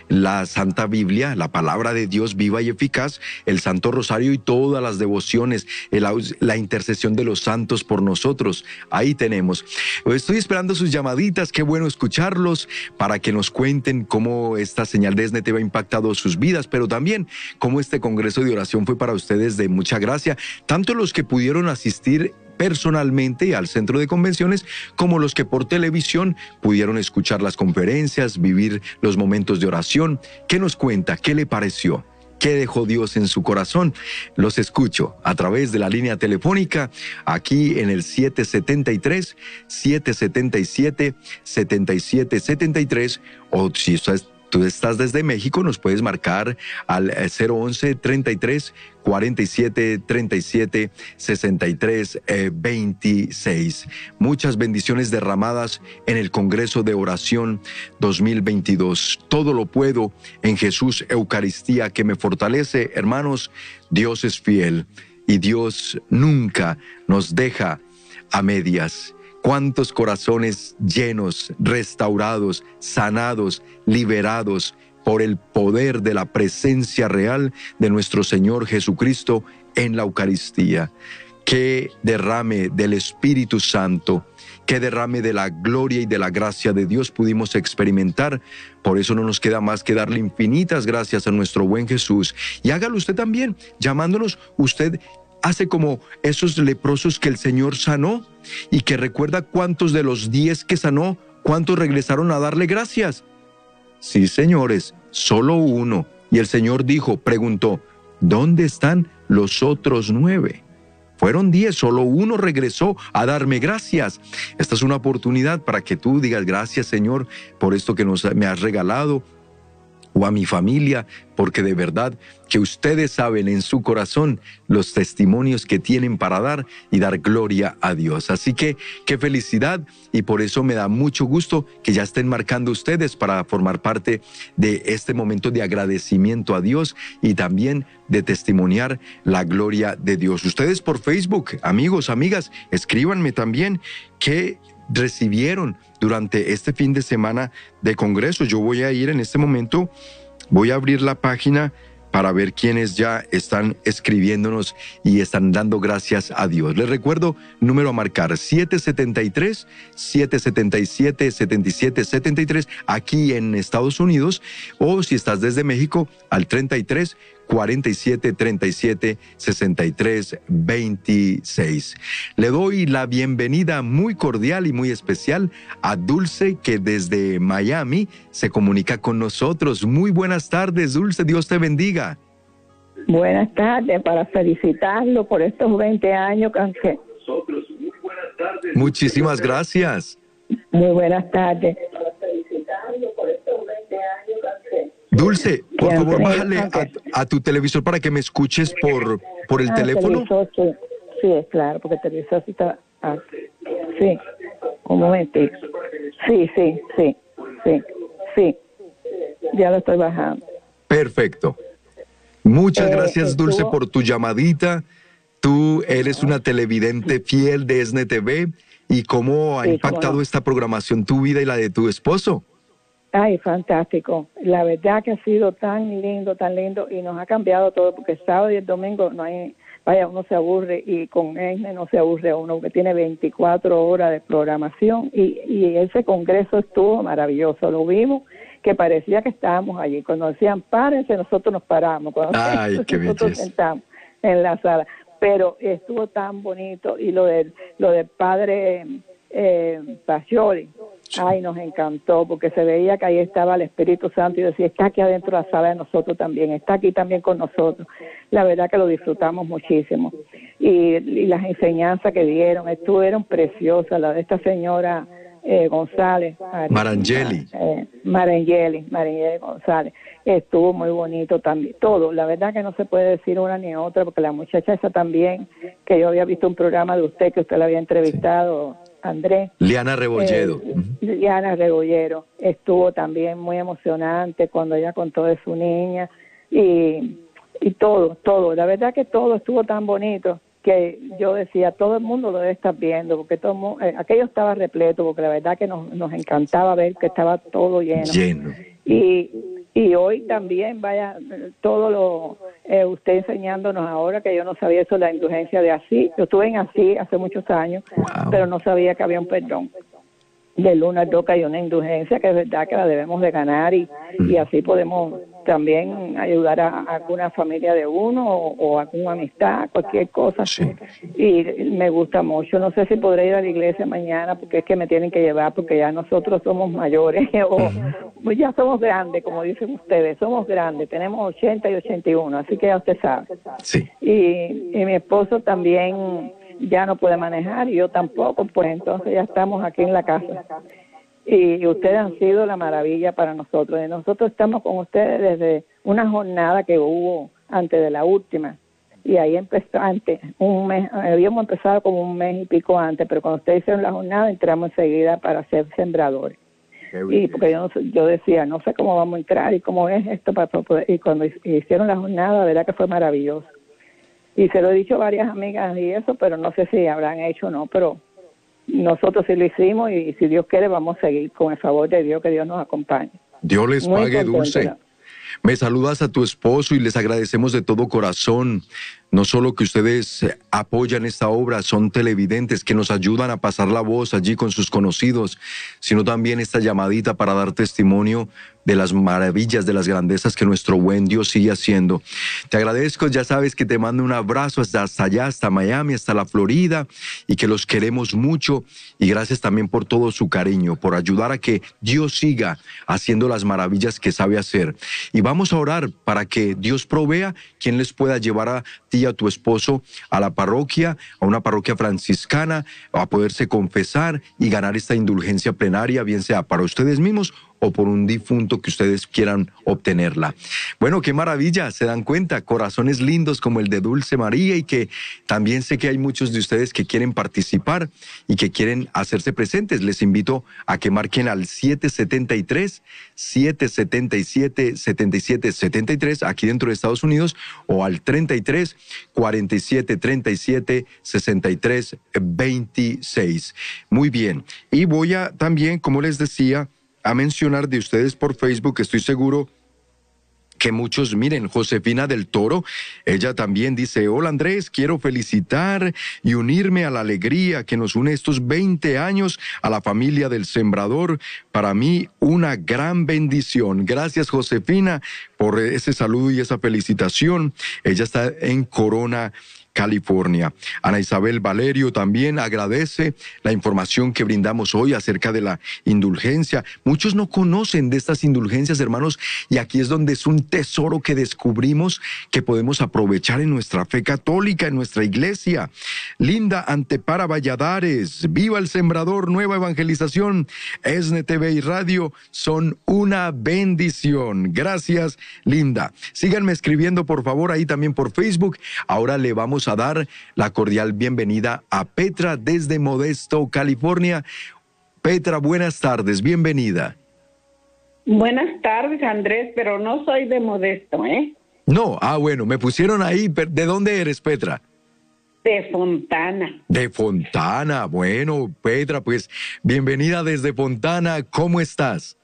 la Santa Biblia, la palabra de Dios viva y eficaz, el Santo Rosario y todas las devociones, la intercesión de los santos por nosotros. Ahí tenemos. Estoy esperando sus llamaditas, qué bueno escucharlos para que nos cuenten cómo esta señal de SNT ha impactado sus vidas, pero también cómo este Congreso de Oración fue para ustedes de mucha gracia, tanto los que pudieron asistir personalmente al centro de convenciones, como los que por televisión pudieron escuchar las conferencias, vivir los momentos de oración. ¿Qué nos cuenta? ¿Qué le pareció? ¿Qué dejó Dios en su corazón? Los escucho a través de la línea telefónica aquí en el 773 777 7773 o si estás tú estás desde México, nos puedes marcar al 011 33 47 37 63 26. Muchas bendiciones derramadas en el Congreso de Oración 2022. Todo lo puedo en Jesús Eucaristía que me fortalece. Hermanos, Dios es fiel y Dios nunca nos deja a medias cuántos corazones llenos, restaurados, sanados, liberados por el poder de la presencia real de nuestro Señor Jesucristo en la Eucaristía. Qué derrame del Espíritu Santo, qué derrame de la gloria y de la gracia de Dios pudimos experimentar. Por eso no nos queda más que darle infinitas gracias a nuestro buen Jesús. Y hágalo usted también, llamándonos usted hace como esos leprosos que el Señor sanó y que recuerda cuántos de los diez que sanó, cuántos regresaron a darle gracias. Sí, señores, solo uno. Y el Señor dijo, preguntó, ¿dónde están los otros nueve? Fueron diez, solo uno regresó a darme gracias. Esta es una oportunidad para que tú digas gracias, Señor, por esto que nos, me has regalado, o a mi familia, porque de verdad que ustedes saben en su corazón los testimonios que tienen para dar y dar gloria a Dios. Así que qué felicidad y por eso me da mucho gusto que ya estén marcando ustedes para formar parte de este momento de agradecimiento a Dios y también de testimoniar la gloria de Dios. Ustedes por Facebook, amigos, amigas, escríbanme también qué recibieron durante este fin de semana de Congreso. Yo voy a ir en este momento, voy a abrir la página para ver quiénes ya están escribiéndonos y están dando gracias a Dios. Les recuerdo, número a marcar 773 777 7773 aquí en Estados Unidos o si estás desde México al 33 47 37 63 26. Le doy la bienvenida muy cordial y muy especial a Dulce que desde Miami se comunica con nosotros. Muy buenas tardes, Dulce, Dios te bendiga. Buenas tardes, para felicitarlo por estos 20 años que... Muchísimas gracias. Muy buenas tardes. Dulce, por favor, bájale a, tu televisor para que me escuches por, por el ah, teléfono. sí. sí, claro, porque el televisor está... Ah, sí, un momento. Sí, sí, sí, sí, sí. Ya lo estoy bajando. Perfecto. Muchas eh, gracias, Dulce, por tu llamadita. Tú eres una televidente fiel de SNTV y cómo ha impactado esta programación tu vida y la de tu esposo. Ay, fantástico. La verdad que ha sido tan lindo, tan lindo y nos ha cambiado todo porque el sábado y el domingo no hay, vaya, uno se aburre y con ESNE no se aburre uno que tiene 24 horas de programación y, y ese congreso estuvo maravilloso. Lo vimos que parecía que estábamos allí. Cuando decían párense, nosotros nos paramos. Cuando Ay, *laughs* qué nosotros sentamos en la sala. Pero estuvo tan bonito y lo del, lo del padre eh, Pacioli Ay, nos encantó porque se veía que ahí estaba el Espíritu Santo y decía, está aquí adentro de la sala de nosotros también, está aquí también con nosotros. La verdad que lo disfrutamos muchísimo. Y, las enseñanzas que dieron, estuvieron preciosas, la de esta señora eh, González. Marangeli. Eh, Marangeli, Marangeli González. Estuvo muy bonito también. Todo, la verdad que no se puede decir una ni otra, porque la muchacha esa también, que yo había visto un programa de usted, que usted la había entrevistado, Andrés. Liana Rebolledo. Eh, Liana Rebollero. Estuvo también muy emocionante cuando ella contó de su niña y, y todo, todo. La verdad que todo estuvo tan bonito que yo decía, todo el mundo lo debe estar viendo, porque todo eh, aquello estaba repleto, porque la verdad que nos, nos encantaba ver que estaba todo lleno. Lleno. Y, y hoy también, vaya, todo lo, eh, usted enseñándonos ahora, que yo no sabía eso, la indulgencia de así. Yo estuve en así hace muchos años, pero no sabía que había un perdón de luna toca y una indulgencia que es verdad que la debemos de ganar y, y así podemos también ayudar a, alguna familia de uno o, a alguna amistad, cualquier cosa. Y me gusta mucho. No sé si podré ir a la iglesia mañana porque es que me tienen que llevar porque ya nosotros somos mayores *laughs* o ya somos grandes, como dicen ustedes, somos grandes, tenemos 80 y 81, así que ya usted sabe. Sí. Y, y mi esposo también ya no puede manejar y yo tampoco, pues entonces ya estamos aquí en la casa. Y ustedes han sido la maravilla para nosotros. Y nosotros estamos con ustedes desde una jornada que hubo antes de la última. Y ahí empezó antes, un mes, habíamos empezado como un mes y pico antes, pero cuando ustedes hicieron la jornada entramos enseguida para ser sembradores. Y porque yo, yo decía, no sé cómo vamos a entrar y cómo es esto para poder, y cuando hicieron la jornada, la verdad que fue maravilloso. Y se lo he dicho a varias amigas y eso, pero no sé si habrán hecho o no, pero nosotros sí lo hicimos y si Dios quiere vamos a seguir con el favor de Dios, que Dios nos acompañe. Dios les pague, Dulce. Me saludas a tu esposo y les agradecemos de todo corazón no solo que ustedes apoyan esta obra, son televidentes que nos ayudan a pasar la voz allí con sus conocidos, sino también esta llamadita para dar testimonio de las maravillas, de las grandezas que nuestro buen Dios sigue haciendo. Te agradezco, ya sabes que te mando un abrazo hasta, allá, hasta Miami, hasta la Florida, y que los queremos mucho. Y gracias también por todo su cariño, por ayudar a que Dios siga haciendo las maravillas que sabe hacer. Y vamos a orar para que Dios provea quien les pueda llevar a ti a tu esposo a la parroquia, a una parroquia franciscana, a poderse confesar y ganar esta indulgencia plenaria, bien sea para ustedes mismos o por un difunto que ustedes quieran obtenerla. Bueno, qué maravilla, se dan cuenta, corazones lindos como el de Dulce María y que también sé que hay muchos de ustedes que quieren participar y que quieren hacerse presentes. Les invito a que marquen al 773 777 7773 aquí dentro de Estados Unidos o al 33 47 37 63 26. Muy bien. Y voy a también, como les decía, a mencionar de ustedes por Facebook, estoy seguro que muchos miren, Josefina del Toro, ella también dice, hola Andrés, quiero felicitar y unirme a la alegría que nos une estos 20 años a la familia del Sembrador. Para mí, una gran bendición. Gracias Josefina por ese saludo y esa felicitación. Ella está en Corona, California. Ana Isabel Valerio también agradece la información que brindamos hoy acerca de la indulgencia. Muchos no conocen de estas indulgencias, hermanos, y aquí es donde es un tesoro que descubrimos que podemos aprovechar en nuestra fe católica, en nuestra iglesia. Linda Antepara Valladares, viva el sembrador, nueva evangelización. ESNE y radio son una bendición. Gracias, Linda. Síganme escribiendo, por favor, ahí también por Facebook. Ahora le vamos a dar la cordial bienvenida a Petra desde Modesto, California. Petra, buenas tardes, bienvenida. Buenas tardes, Andrés, pero no soy de Modesto, ¿eh? No, ah, bueno, me pusieron ahí. ¿De dónde eres, Petra? De Fontana. De Fontana, bueno, Petra, pues bienvenida desde Fontana, ¿cómo estás?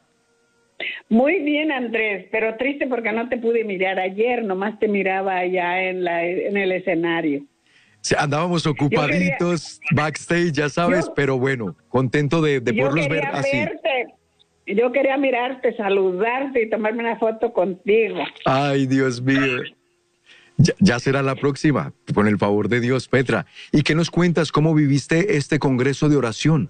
Muy bien, Andrés, pero triste porque no te pude mirar ayer, nomás te miraba allá en, la, en el escenario. andábamos ocupaditos backstage, ya sabes, pero bueno, contento de, de poderlos ver así. Yo quería mirarte, saludarte y tomarme una foto contigo. Ay, Dios mío. Ya, ya, será la próxima, con el favor de Dios, Petra. ¿Y qué nos cuentas? ¿Cómo viviste este congreso de oración?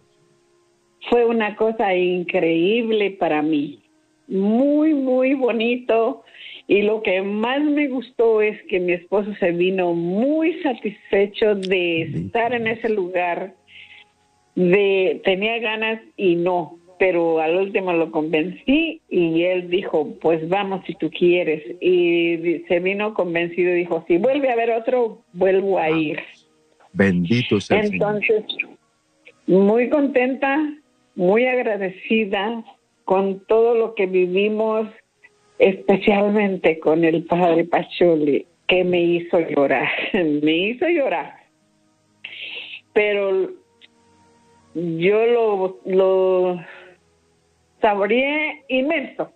Fue una cosa increíble para mí muy, muy bonito. Y lo que más me gustó es que mi esposo se vino muy satisfecho de estar en ese lugar de tenía ganas y no, pero al último lo convencí y él dijo, pues vamos si tú quieres. Y se vino convencido y dijo, si vuelve a haber otro, vuelvo a ir. Bendito sea Entonces, muy contenta, muy agradecida con todo lo que vivimos, especialmente con el padre Pacholi, que me hizo llorar, *laughs* me hizo llorar. Pero yo lo, lo saboreé inmenso.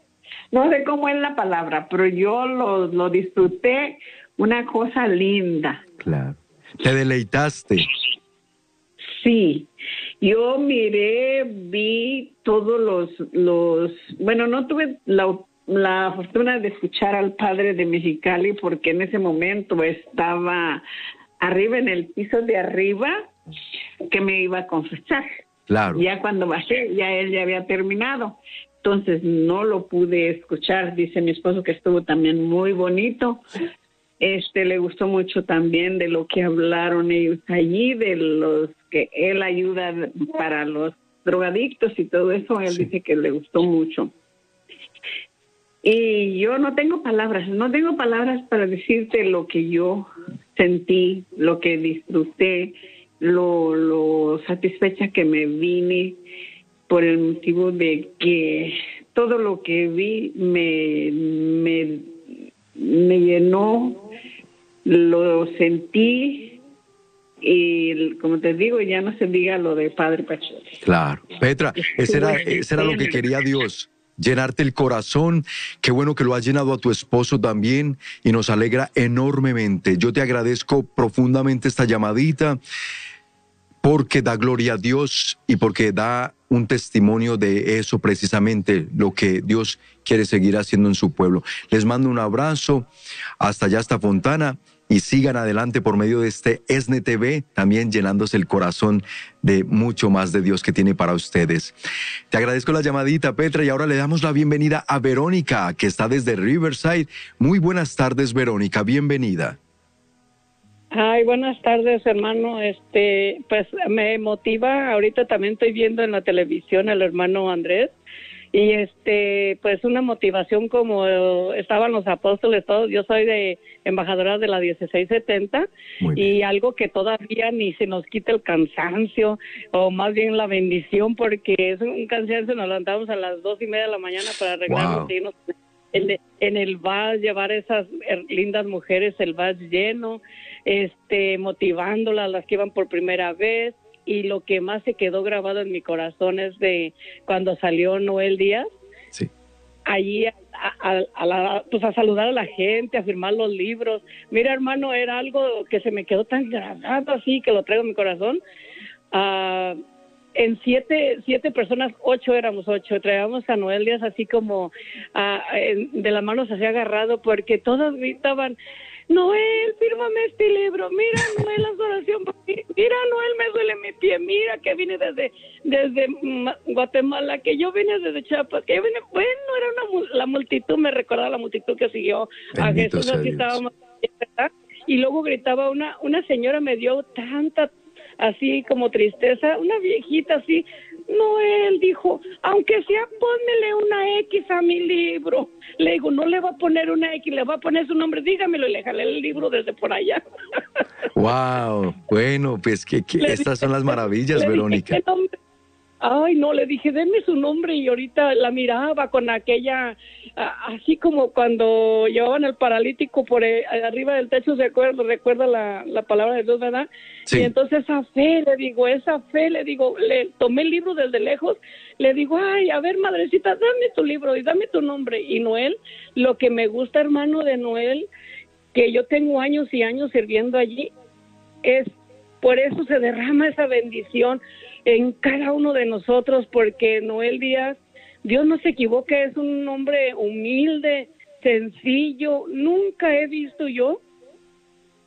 No sé cómo es la palabra, pero yo lo, lo disfruté, una cosa linda. Claro. ¿Te deleitaste? Sí, yo miré, vi todos los, los, bueno, no tuve la, la fortuna de escuchar al padre de Mexicali porque en ese momento estaba arriba en el piso de arriba que me iba a confesar. Claro. Ya cuando bajé, ya él ya había terminado. Entonces no lo pude escuchar. Dice mi esposo que estuvo también muy bonito. Este le gustó mucho también de lo que hablaron ellos allí, de los que él ayuda para los drogadictos y todo eso. Él dice que le gustó mucho. Y yo no tengo palabras, no tengo palabras para decirte lo que yo sentí, lo que disfruté, lo, lo satisfecha que me vine por el motivo de que todo lo que vi me, me, me llenó, lo sentí y como te digo, ya no se diga lo de Padre Pacholi. Claro. Petra, ese era, ese era lo que quería Dios llenarte el corazón. Qué bueno que lo has llenado a tu esposo también y nos alegra enormemente. Yo te agradezco profundamente esta llamadita porque da gloria a Dios y porque da un testimonio de eso precisamente, lo que Dios quiere seguir haciendo en su pueblo. Les mando un abrazo hasta allá, hasta Fontana, y sigan adelante por medio de este ESNE TV, también llenándose el corazón de mucho más de Dios que tiene para ustedes. Te agradezco la llamadita, Petra, y ahora le damos la bienvenida a Verónica, que está desde Riverside. Muy buenas tardes, Verónica, bienvenida. Ay, buenas tardes, hermano. Este, pues me motiva. Ahorita también estoy viendo en la televisión al hermano Andrés y este, pues una motivación como estaban los apóstoles todos. Yo soy de embajadora de la 1670 y algo que todavía ni se nos quita el cansancio o más bien la bendición porque es un cansancio. Nos levantamos a las dos y media de la mañana para arreglarnos y en, en el vas llevar esas lindas mujeres el vas lleno este, motivándolas, las que iban por primera vez. Y lo que más se quedó grabado en mi corazón es de cuando salió Noel Díaz. Sí. Allí a, pues a saludar a la gente, a firmar los libros. Mira, hermano, era algo que se me quedó tan grabado así que lo traigo en mi corazón. Uh, en siete, siete personas, ocho éramos ocho, traíamos a Noel Díaz así como de las manos así agarrado porque todos gritaban, Noel, fírmame este libro. Mira, Noel, la oración Mira, Noel, me duele mi pie. Mira que vine desde, desde Guatemala, que yo vine desde Chiapas, que yo vine. Bueno, era una, la multitud, me recordaba la multitud que siguió a Jesús. Así estábamos, Y luego gritaba una, una señora, me dio tanta, así como tristeza, una viejita así, no, él dijo, aunque sea, pónmele una X a mi libro. Le digo, no le va a poner una X, le va a poner su nombre, dígamelo y le jalé el libro desde por allá. Wow, bueno, pues que, estas son las maravillas, Verónica. Ay, no, le dije, denme su nombre y ahorita la miraba con aquella, así como cuando llevaban el paralítico por eh, arriba del techo, ¿se acuerda? Recuerda la, la palabra de Dios, ¿verdad? Y entonces esa fe, le digo, esa fe, le digo, le tomé el libro desde lejos, le digo, ay, a ver, madrecita, dame tu libro y dame tu nombre. Y Noel, lo que me gusta, hermano de Noel, que yo tengo años y años sirviendo allí, es por eso se derrama esa bendición en cada uno de nosotros, porque Noel Díaz, Dios no se equivoca, es un hombre humilde, sencillo, nunca he visto yo,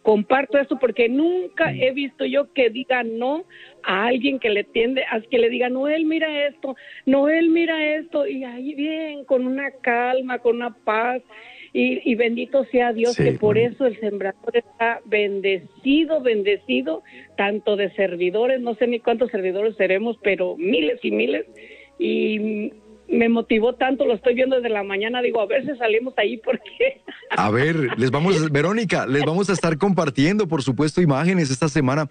comparto esto porque nunca he visto yo que diga no a alguien que le tiende, a que le diga, Noel, mira esto, Noel, mira esto, y ahí bien, con una calma, con una paz, Y, bendito sea Dios que por eso el sembrador está bendecido, bendecido, tanto de servidores, no sé ni cuántos servidores seremos, pero miles y miles. Y me motivó tanto, lo estoy viendo desde la mañana, digo, a ver si salimos ahí porque... *laughs* A ver, les vamos, Verónica, les vamos a estar compartiendo, por supuesto, imágenes esta semana,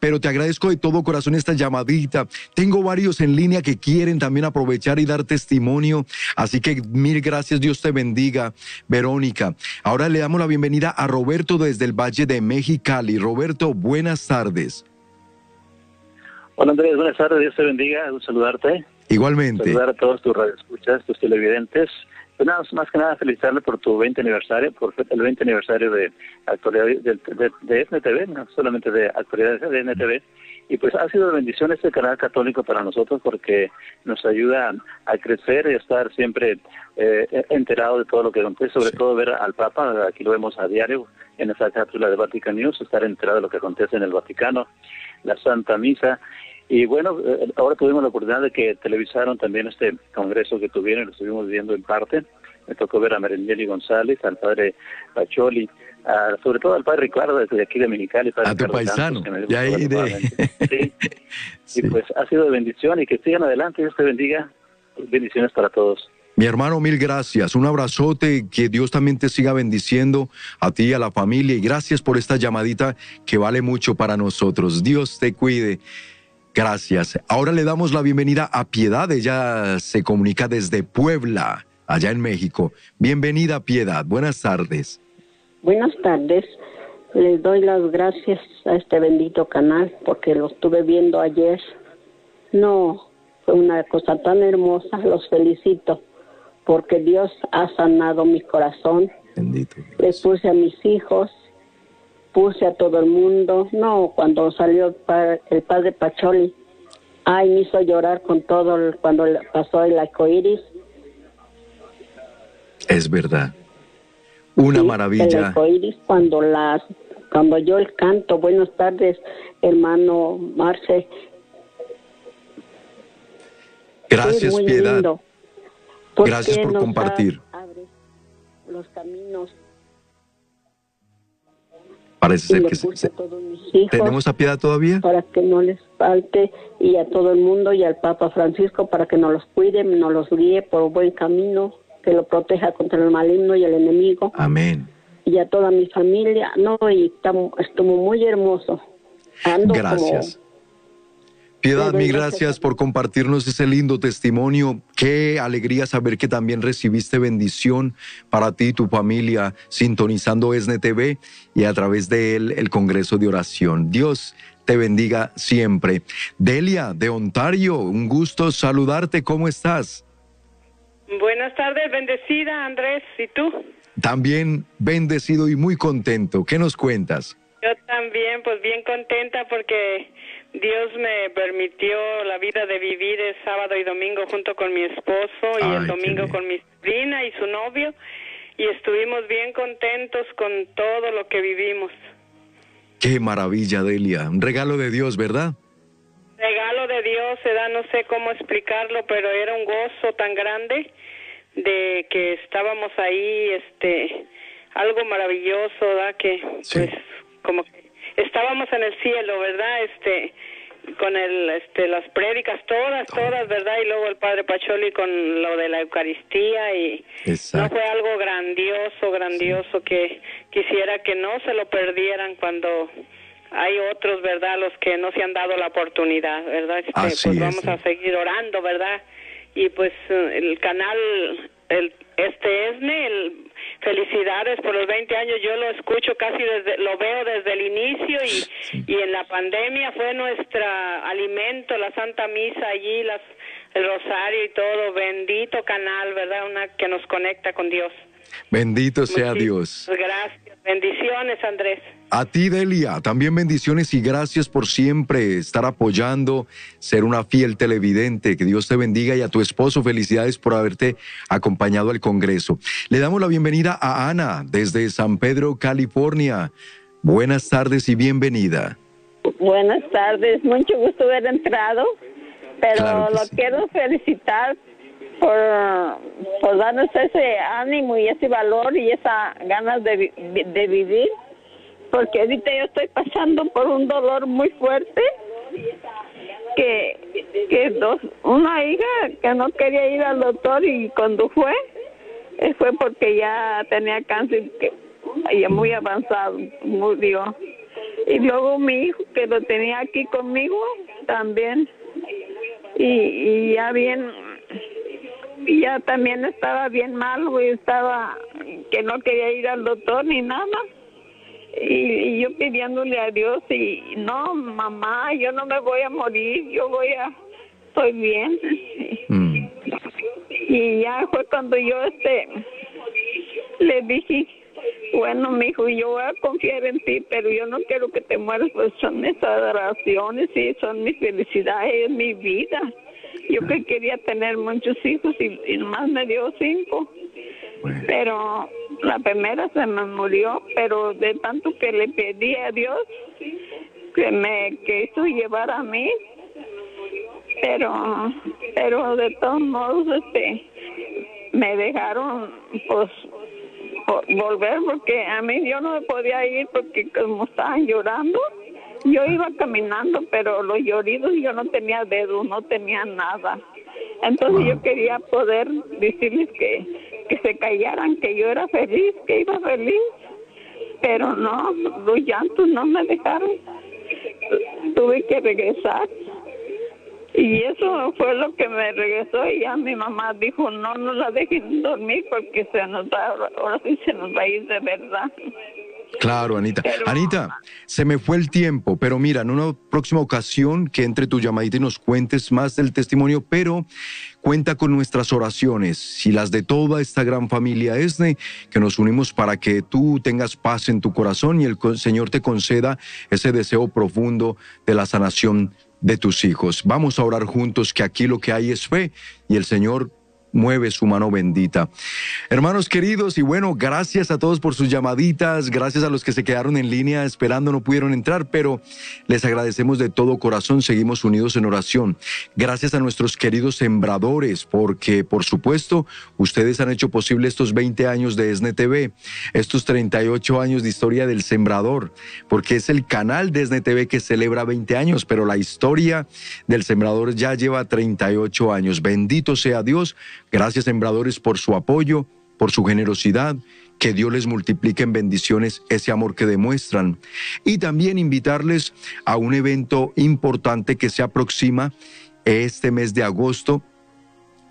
pero te agradezco de todo corazón esta llamadita. Tengo varios en línea que quieren también aprovechar y dar testimonio, así que mil gracias, Dios te bendiga, Verónica. Ahora le damos la bienvenida a Roberto desde el Valle de Mexicali. Roberto, buenas tardes. Hola Andrés, buenas tardes, Dios te bendiga, un saludarte. Igualmente. Saludar a todos tus radioescuchas, tus televidentes. Pues nada, más que nada felicitarle por tu 20 aniversario, por el 20 aniversario de actualidad de, de, NTV, no solamente de actualidad de NTV. Y pues ha sido de bendición este canal católico para nosotros porque nos ayuda a crecer y a estar siempre eh, enterado de todo lo que acontece, sobre todo ver al Papa, aquí lo vemos a diario en esa cápsula de Vatican News, estar enterado de lo que acontece en el Vaticano, la Santa Misa y bueno, eh, ahora tuvimos la oportunidad de que televisaron también este congreso que tuvieron lo estuvimos viendo en parte. Me tocó ver a Merendeli González, al padre Pacholi, sobre todo al padre Ricardo desde aquí de Mexicali. a tu paisano, ya ahí de... Sí. *laughs* Y pues ha sido de bendición y que sigan adelante, Dios te bendiga. Bendiciones para todos. Mi hermano, mil gracias. Un abrazote, que Dios también te siga bendiciendo a ti y a la familia. Y gracias por esta llamadita que vale mucho para nosotros. Dios te cuide. Gracias. Ahora le damos la bienvenida a Piedad. Ella se comunica desde Puebla, allá en México. Bienvenida, Piedad. Buenas tardes. Buenas tardes. Les doy las gracias a este bendito canal porque lo estuve viendo ayer. No, fue una cosa tan hermosa. Los felicito porque Dios ha sanado mi corazón. Bendito. Les puse a mis hijos puse a todo el mundo. No, cuando salió el padre, Pacholi, ay, me hizo llorar con todo cuando pasó el arcoíris. Es verdad. Una maravilla. El arcoíris cuando las cuando yo el canto. Buenas tardes, hermano Marce. Gracias, Piedad. Gracias por compartir. los caminos Parece ser que se, tenemos a piedad todavía. Para que no les falte y a todo el mundo y al Papa Francisco para que nos los cuide, nos los guíe por buen camino, que lo proteja contra el maligno y el enemigo. Amén. Y a toda mi familia, no, y estuvo muy hermoso. Gracias. Piedad, mil gracias por compartirnos ese lindo testimonio. Qué alegría saber que también recibiste bendición para ti y tu familia sintonizando ESNE TV y a través de él el Congreso de Oración. Dios te bendiga siempre. Delia, de Ontario, un gusto saludarte. ¿Cómo estás? Buenas tardes, bendecida Andrés. ¿Y tú? También bendecido y muy contento. ¿Qué nos cuentas? Yo también, pues bien contenta porque Dios me permitió la vida de vivir el sábado y domingo junto con mi esposo y el domingo con mi sobrina y su novio y estuvimos bien contentos con todo lo que vivimos. Qué maravilla, Delia. Un regalo de Dios, ¿verdad? Regalo de Dios, se da, no sé cómo explicarlo, pero era un gozo tan grande de que estábamos ahí, este, algo maravilloso, ¿verdad? Que, pues, como que estábamos en el cielo, ¿verdad? Este con el este las prédicas todas todas verdad y luego el padre Pacholi con lo de la Eucaristía y no fue algo grandioso grandioso que quisiera que no se lo perdieran cuando hay otros verdad los que no se han dado la oportunidad verdad este, pues vamos a seguir orando verdad y pues el canal el este ESNE el felicidades por los 20 años. Yo lo escucho casi desde, lo veo desde el inicio y, y en la pandemia fue nuestro alimento, la Santa Misa allí, las, el rosario y todo. Bendito canal, ¿verdad? Una que nos conecta con Dios. Bendito sea Dios. Gracias. Bendiciones, Andrés. A ti, Delia, también bendiciones y gracias por siempre estar apoyando, ser una fiel televidente. Que Dios te bendiga y a tu esposo, felicidades por haberte acompañado al Congreso. Le damos la bienvenida a Ana desde San Pedro, California. Buenas tardes y bienvenida. Buenas tardes, mucho gusto haber entrado, pero lo quiero felicitar por, por darnos ese ánimo y ese valor y esa ganas de, de vivir, porque ahorita yo estoy pasando por un dolor muy fuerte que, que dos, una hija que no quería ir al doctor y cuando fue, eh, fue porque ya tenía cáncer que, ya muy avanzado, murió. Y luego mi hijo que lo tenía aquí conmigo también. Y, y ya bien, ya también estaba bien mal, güey, estaba que no quería ir al doctor ni nada. Y, yo pidiéndole a Dios y no, mamá, yo no me voy a morir, yo voy a, estoy bien. Mm. Y ya fue cuando yo este le dije, bueno, mi hijo, yo voy a confiar en ti, pero yo no quiero que te mueras, pues son mis adoraciones y son mis felicidades, mi vida. Yo que quería tener muchos hijos y, y nomás me dio cinco. Pero la primera se me murió, pero de tanto que le pedí a Dios que me quiso llevar a mí, pero pero de todos modos este me dejaron pues volver porque a mí yo no me podía ir porque como estaban llorando yo iba caminando pero los lloridos yo no tenía dedos no tenía nada entonces yo quería poder decirles que que se callaran, que yo era feliz, que iba feliz, pero no, los llantos no me dejaron. Tuve que regresar. Y eso fue lo que me regresó y ya mi mamá dijo, no, no la dejen dormir porque se nos va, ahora sí se nos va a ir de verdad. Claro, Anita. Anita, se me fue el tiempo, pero mira, en una próxima ocasión que entre tu llamadita y nos cuentes más del testimonio, pero cuenta con nuestras oraciones y las de toda esta gran familia ESNE, que nos unimos para que tú tengas paz en tu corazón y el Señor te conceda ese deseo profundo de la sanación de tus hijos. Vamos a orar juntos que aquí lo que hay es fe y el Señor mueve su mano bendita. Hermanos queridos, y bueno, gracias a todos por sus llamaditas, gracias a los que se quedaron en línea esperando, no pudieron entrar, pero les agradecemos de todo corazón, seguimos unidos en oración. Gracias a nuestros queridos sembradores, porque por supuesto, ustedes han hecho posible estos 20 años de ESNE TV, estos 38 años de historia del sembrador, porque es el canal de ESNE TV que celebra 20 años, pero la historia del sembrador ya lleva 38 años. Bendito sea Dios Gracias, sembradores, por su apoyo, por su generosidad. Que Dios les multiplique en bendiciones ese amor que demuestran. Y también invitarles a un evento importante que se aproxima este mes de agosto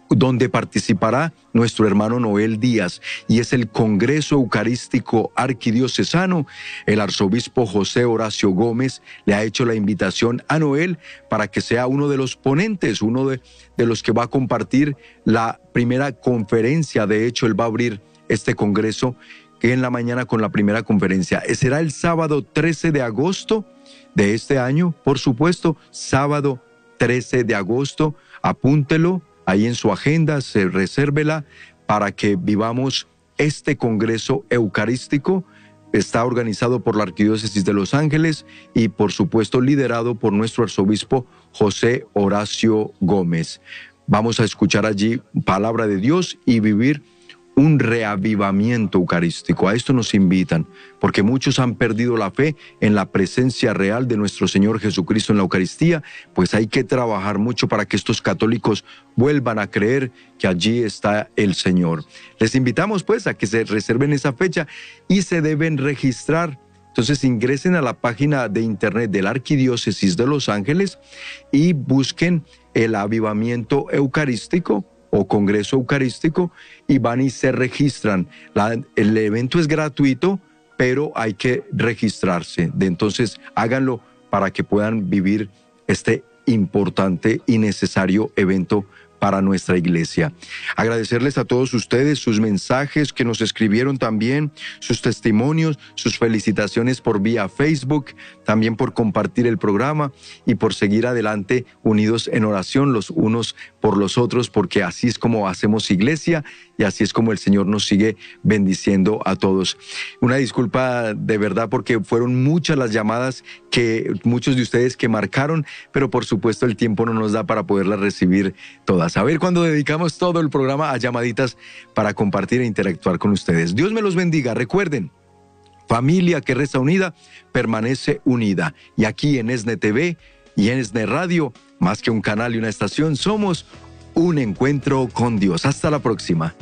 donde participará nuestro hermano Noel Díaz y es el Congreso Eucarístico Arquidiocesano. El arzobispo José Horacio Gómez le ha hecho la invitación a Noel para que sea uno de los ponentes, uno de, de los que va a compartir la primera conferencia. De hecho, él va a abrir este Congreso en la mañana con la primera conferencia. Será el sábado 13 de agosto de este año, por supuesto, sábado 13 de agosto. Apúntelo, ahí en su agenda, se resérvela para que vivamos este Congreso Eucarístico. Está organizado por la Arquidiócesis de Los Ángeles y por supuesto liderado por nuestro arzobispo José Horacio Gómez. Vamos a escuchar allí palabra de Dios y vivir un reavivamiento eucarístico. A esto nos invitan, porque muchos han perdido la fe en la presencia real de nuestro Señor Jesucristo en la Eucaristía, pues hay que trabajar mucho para que estos católicos vuelvan a creer que allí está el Señor. Les invitamos pues a que se reserven esa fecha y se deben registrar. Entonces ingresen a la página de internet de la Arquidiócesis de Los Ángeles y busquen el avivamiento eucarístico o Congreso Eucarístico y van y se registran. el evento es gratuito, pero hay que registrarse. De entonces, háganlo para que puedan vivir este importante y necesario evento para nuestra iglesia. Agradecerles a todos ustedes sus mensajes que nos escribieron también, sus testimonios, sus felicitaciones por vía Facebook, también por compartir el programa y por seguir adelante unidos en oración los unos por los otros, porque así es como hacemos iglesia y así es como el Señor nos sigue bendiciendo a todos. Una disculpa de verdad porque fueron muchas las llamadas que muchos de ustedes que marcaron, pero por supuesto el tiempo no nos da para poderlas recibir todas. A ver cuando dedicamos todo el programa a llamaditas para compartir e interactuar con ustedes. Dios me los bendiga. Recuerden, familia que reza unida permanece unida. Y aquí en ESNE TV y en ESNE Radio más que un canal y una estación, somos un encuentro con Dios. Hasta la próxima.